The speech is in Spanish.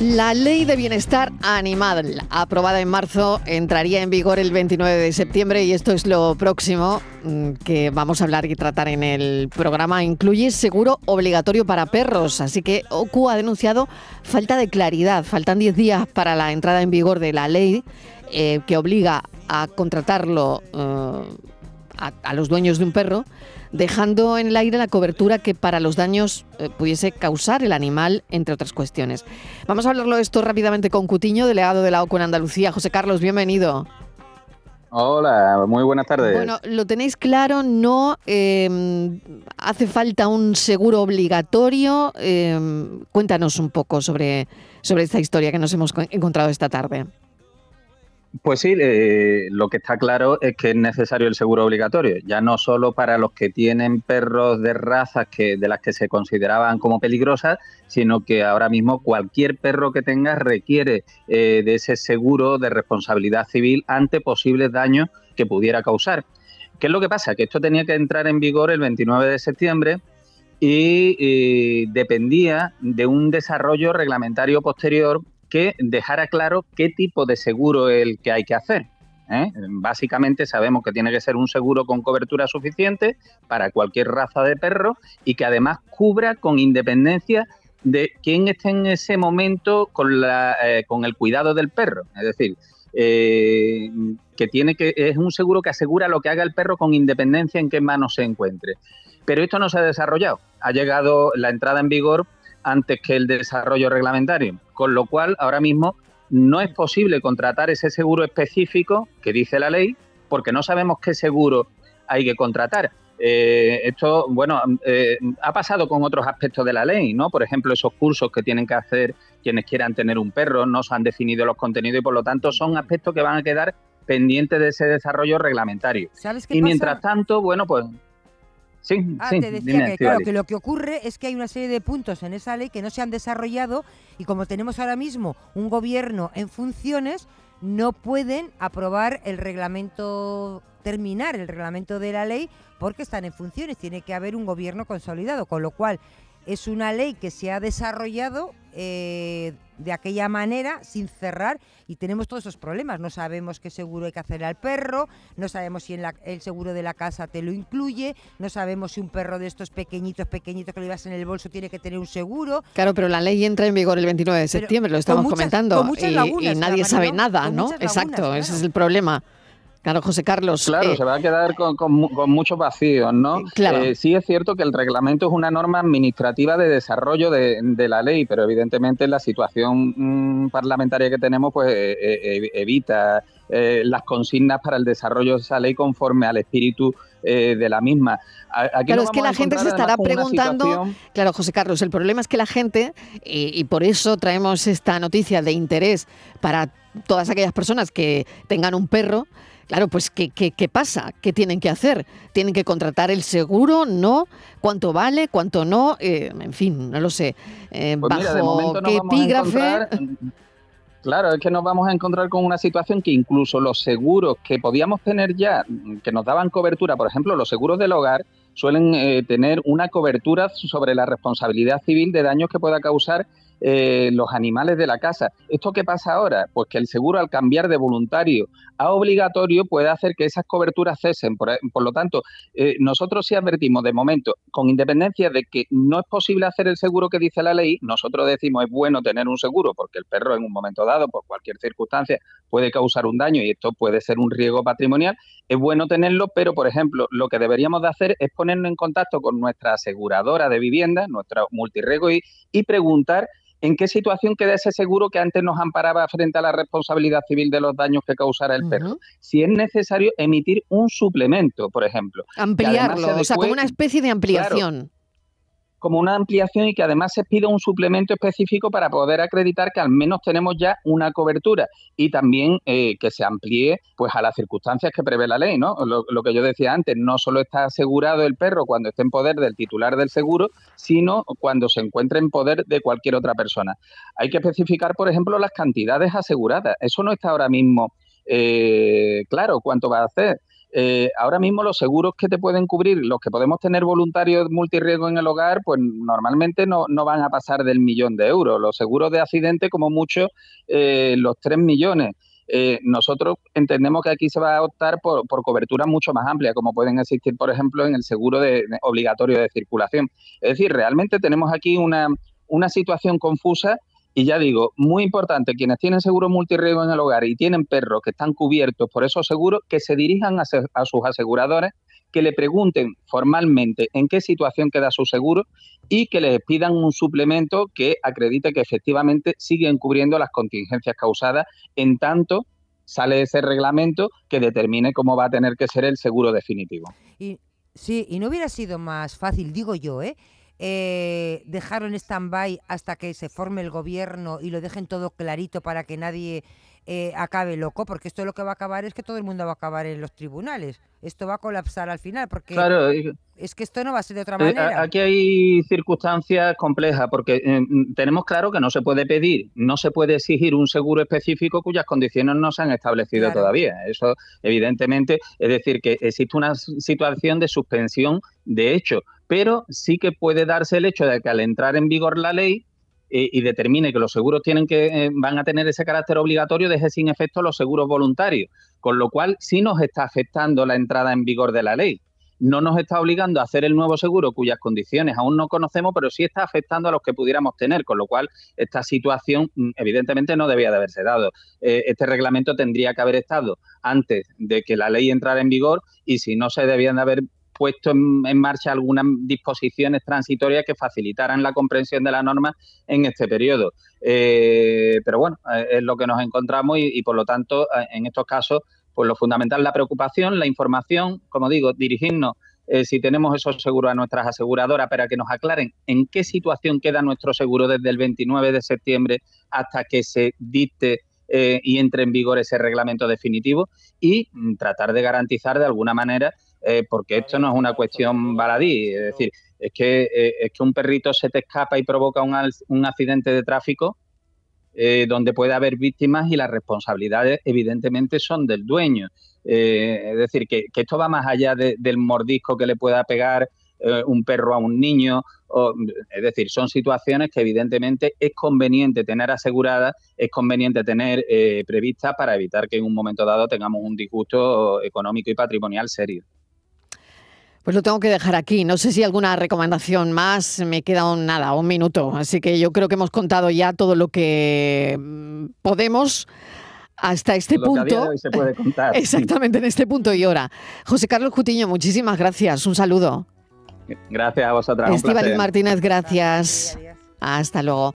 La ley de bienestar animal, aprobada en marzo, entraría en vigor el 29 de septiembre y esto es lo próximo mm, que vamos a hablar y tratar en el programa. Incluye seguro obligatorio para perros, así que OCU ha denunciado falta de claridad. Faltan 10 días para la entrada en vigor de la ley eh, que obliga a contratarlo eh, a los dueños de un perro dejando en el aire la cobertura que para los daños eh, pudiese causar el animal, entre otras cuestiones. Vamos a hablarlo esto rápidamente con Cutiño, delegado de la OCU en Andalucía. José Carlos, bienvenido. Hola, muy buenas tardes. Bueno, lo tenéis claro, no em, hace falta un seguro obligatorio. Em, cuéntanos un poco sobre, sobre esta historia que nos hemos encontrado esta tarde. Pues sí, eh, lo que está claro es que es necesario el seguro obligatorio, ya no solo para los que tienen perros de razas que, de las que se consideraban como peligrosas, sino que ahora mismo cualquier perro que tenga requiere eh, de ese seguro de responsabilidad civil ante posibles daños que pudiera causar. ¿Qué es lo que pasa? Que esto tenía que entrar en vigor el 29 de septiembre y eh, dependía de un desarrollo reglamentario posterior que dejara claro qué tipo de seguro es el que hay que hacer. ¿eh? Básicamente sabemos que tiene que ser un seguro con cobertura suficiente para cualquier raza de perro y que además cubra con independencia de quién esté en ese momento con, la, eh, con el cuidado del perro. Es decir, eh, que tiene que es un seguro que asegura lo que haga el perro con independencia en qué manos se encuentre. Pero esto no se ha desarrollado. Ha llegado la entrada en vigor antes que el desarrollo reglamentario, con lo cual ahora mismo no es posible contratar ese seguro específico que dice la ley porque no sabemos qué seguro hay que contratar. Eh, esto, bueno, eh, ha pasado con otros aspectos de la ley, ¿no? Por ejemplo, esos cursos que tienen que hacer quienes quieran tener un perro, no se han definido los contenidos y por lo tanto son aspectos que van a quedar pendientes de ese desarrollo reglamentario. y mientras tanto, bueno, pues Sí, ah, te decía que, claro, que lo que ocurre es que hay una serie de puntos en esa ley que no se han desarrollado y como tenemos ahora mismo un gobierno en funciones, no pueden aprobar el reglamento, terminar el reglamento de la ley porque están en funciones. Tiene que haber un gobierno consolidado, con lo cual es una ley que se ha desarrollado eh, de aquella manera, sin cerrar, y tenemos todos esos problemas. No sabemos qué seguro hay que hacer al perro, no sabemos si en el seguro de la casa te lo incluye, no sabemos si un perro de estos pequeñitos, pequeñitos que lo llevas en el bolso tiene que tener un seguro. Claro, pero la ley entra en vigor el 29 de septiembre, lo estamos comentando, y, nadie sabe nada, ¿no? Exacto, ese es el problema. Claro, José Carlos. Claro, eh, se va a quedar con, muchos vacíos, ¿no? Claro. Eh, sí es cierto que el reglamento es una norma administrativa de desarrollo de, la ley, pero evidentemente la situación mm, parlamentaria que tenemos pues eh, evita las consignas para el desarrollo de esa ley conforme al espíritu de la misma. claro, es que la gente se estará preguntando. Claro, José Carlos, el problema es que la gente, y, por eso traemos esta noticia de interés para todas aquellas personas que tengan un perro, Claro, pues ¿qué, qué, pasa? ¿Qué tienen que hacer? ¿Tienen que contratar el seguro? ¿No? ¿Cuánto vale? ¿Cuánto no? Eh, en fin, no lo sé. Eh, pues ¿Bajo qué epígrafe? Claro, es que nos vamos a encontrar con una situación que incluso los seguros que podíamos tener ya, que nos daban cobertura, por ejemplo, los seguros del hogar, suelen eh, tener una cobertura sobre la responsabilidad civil de daños que pueda causar eh, los animales de la casa. ¿Esto qué pasa ahora? Pues que el seguro al cambiar de voluntario a obligatorio puede hacer que esas coberturas cesen. Por, lo tanto, eh, nosotros sí advertimos de momento, con independencia de que no es posible hacer el seguro que dice la ley, nosotros decimos es bueno tener un seguro porque el perro en un momento dado, por cualquier circunstancia, puede causar un daño y esto puede ser un riesgo patrimonial. Es bueno tenerlo, pero por ejemplo, lo que deberíamos de hacer es ponernos en contacto con nuestra aseguradora de vivienda, nuestra multirrego y, y preguntar ¿En qué situación queda ese seguro que antes nos amparaba frente a la responsabilidad civil de los daños que causara el perro? Si es necesario emitir un suplemento, por ejemplo. Ampliarlo, o sea, como una especie de ampliación como una ampliación y que además se pida un suplemento específico para poder acreditar que al menos tenemos ya una cobertura y también eh, que se amplíe pues a las circunstancias que prevé la ley, ¿no? Lo, que yo decía antes, no solo está asegurado el perro cuando esté en poder del titular del seguro, sino cuando se encuentre en poder de cualquier otra persona. Hay que especificar, por ejemplo, las cantidades aseguradas. Eso no está ahora mismo eh, claro cuánto va a hacer. Eh, ahora mismo los seguros que te pueden cubrir, los que podemos tener voluntarios multirriesgo en el hogar, pues normalmente no, van a pasar del millón de euros. Los seguros de accidente, como mucho, eh, los 3 millones. Eh, nosotros entendemos que aquí se va a optar por, por coberturas mucho más amplias, como pueden existir, por ejemplo, en el seguro de, obligatorio de circulación. Es decir, realmente tenemos aquí una, una situación confusa y ya digo, muy importante, quienes tienen seguro multirriesgo en el hogar y tienen perros que están cubiertos por esos seguros, que se dirijan a, sus aseguradores, que le pregunten formalmente en qué situación queda su seguro y que les pidan un suplemento que acredite que efectivamente siguen cubriendo las contingencias causadas en tanto sale ese reglamento que determine cómo va a tener que ser el seguro definitivo. Y, sí, y no hubiera sido más fácil, digo yo, ¿eh? Eh, dejaron stand-by hasta que se forme el gobierno y lo dejen todo clarito para que nadie eh, acabe loco, porque esto lo que va a acabar es que todo el mundo va a acabar en los tribunales. Esto va a colapsar al final, porque es que esto no va a ser de otra eh, manera. Aquí hay circunstancias complejas, porque eh, tenemos claro que no se puede pedir, no se puede exigir un seguro específico cuyas condiciones no se han establecido todavía. Eso, evidentemente, es decir, que existe una situación de suspensión de hecho, pero sí que puede darse el hecho de que al entrar en vigor la ley eh, y determine que los seguros tienen que eh, van a tener ese carácter obligatorio, deje sin efecto los seguros voluntarios, con lo cual sí nos está afectando la entrada en vigor de la ley. No nos está obligando a hacer el nuevo seguro cuyas condiciones aún no conocemos, pero sí está afectando a los que pudiéramos tener, con lo cual esta situación mm, evidentemente no debía de haberse dado. Eh, este reglamento tendría que haber estado antes de que la ley entrara en vigor y si no se debían de haber puesto en, marcha algunas disposiciones transitorias que facilitaran la comprensión de la norma en este periodo. Eh, pero bueno, eh, es lo que nos encontramos y, por lo tanto, eh, en estos casos, pues lo fundamental es la preocupación, la información, como digo, dirigirnos si tenemos esos seguros a nuestras aseguradoras para que nos aclaren en qué situación queda nuestro seguro desde el 29 de septiembre hasta que se dicte y entre en vigor ese reglamento definitivo y mm, tratar de garantizar de alguna manera eh, porque esto no es una cuestión baladí, es decir, es que, eh, es que un perrito se te escapa y provoca un, un accidente de tráfico eh, donde puede haber víctimas y las responsabilidades evidentemente son del dueño. es decir, que, esto va más allá del mordisco que le pueda pegar un perro a un niño. es decir, son situaciones que evidentemente es conveniente tener aseguradas, es conveniente tener previstas para evitar que en un momento dado tengamos un disgusto económico y patrimonial serio. Pues lo tengo que dejar aquí. No sé si alguna recomendación más. Me queda un, nada, un minuto. Así que yo creo que hemos contado ya todo lo que mm, podemos hasta este punto. se puede contar. Exactamente, en este punto y hora. José Carlos Cutiño, muchísimas gracias. Un saludo. Gracias a vosotras. Estíbaliz Martínez, gracias. Hasta luego.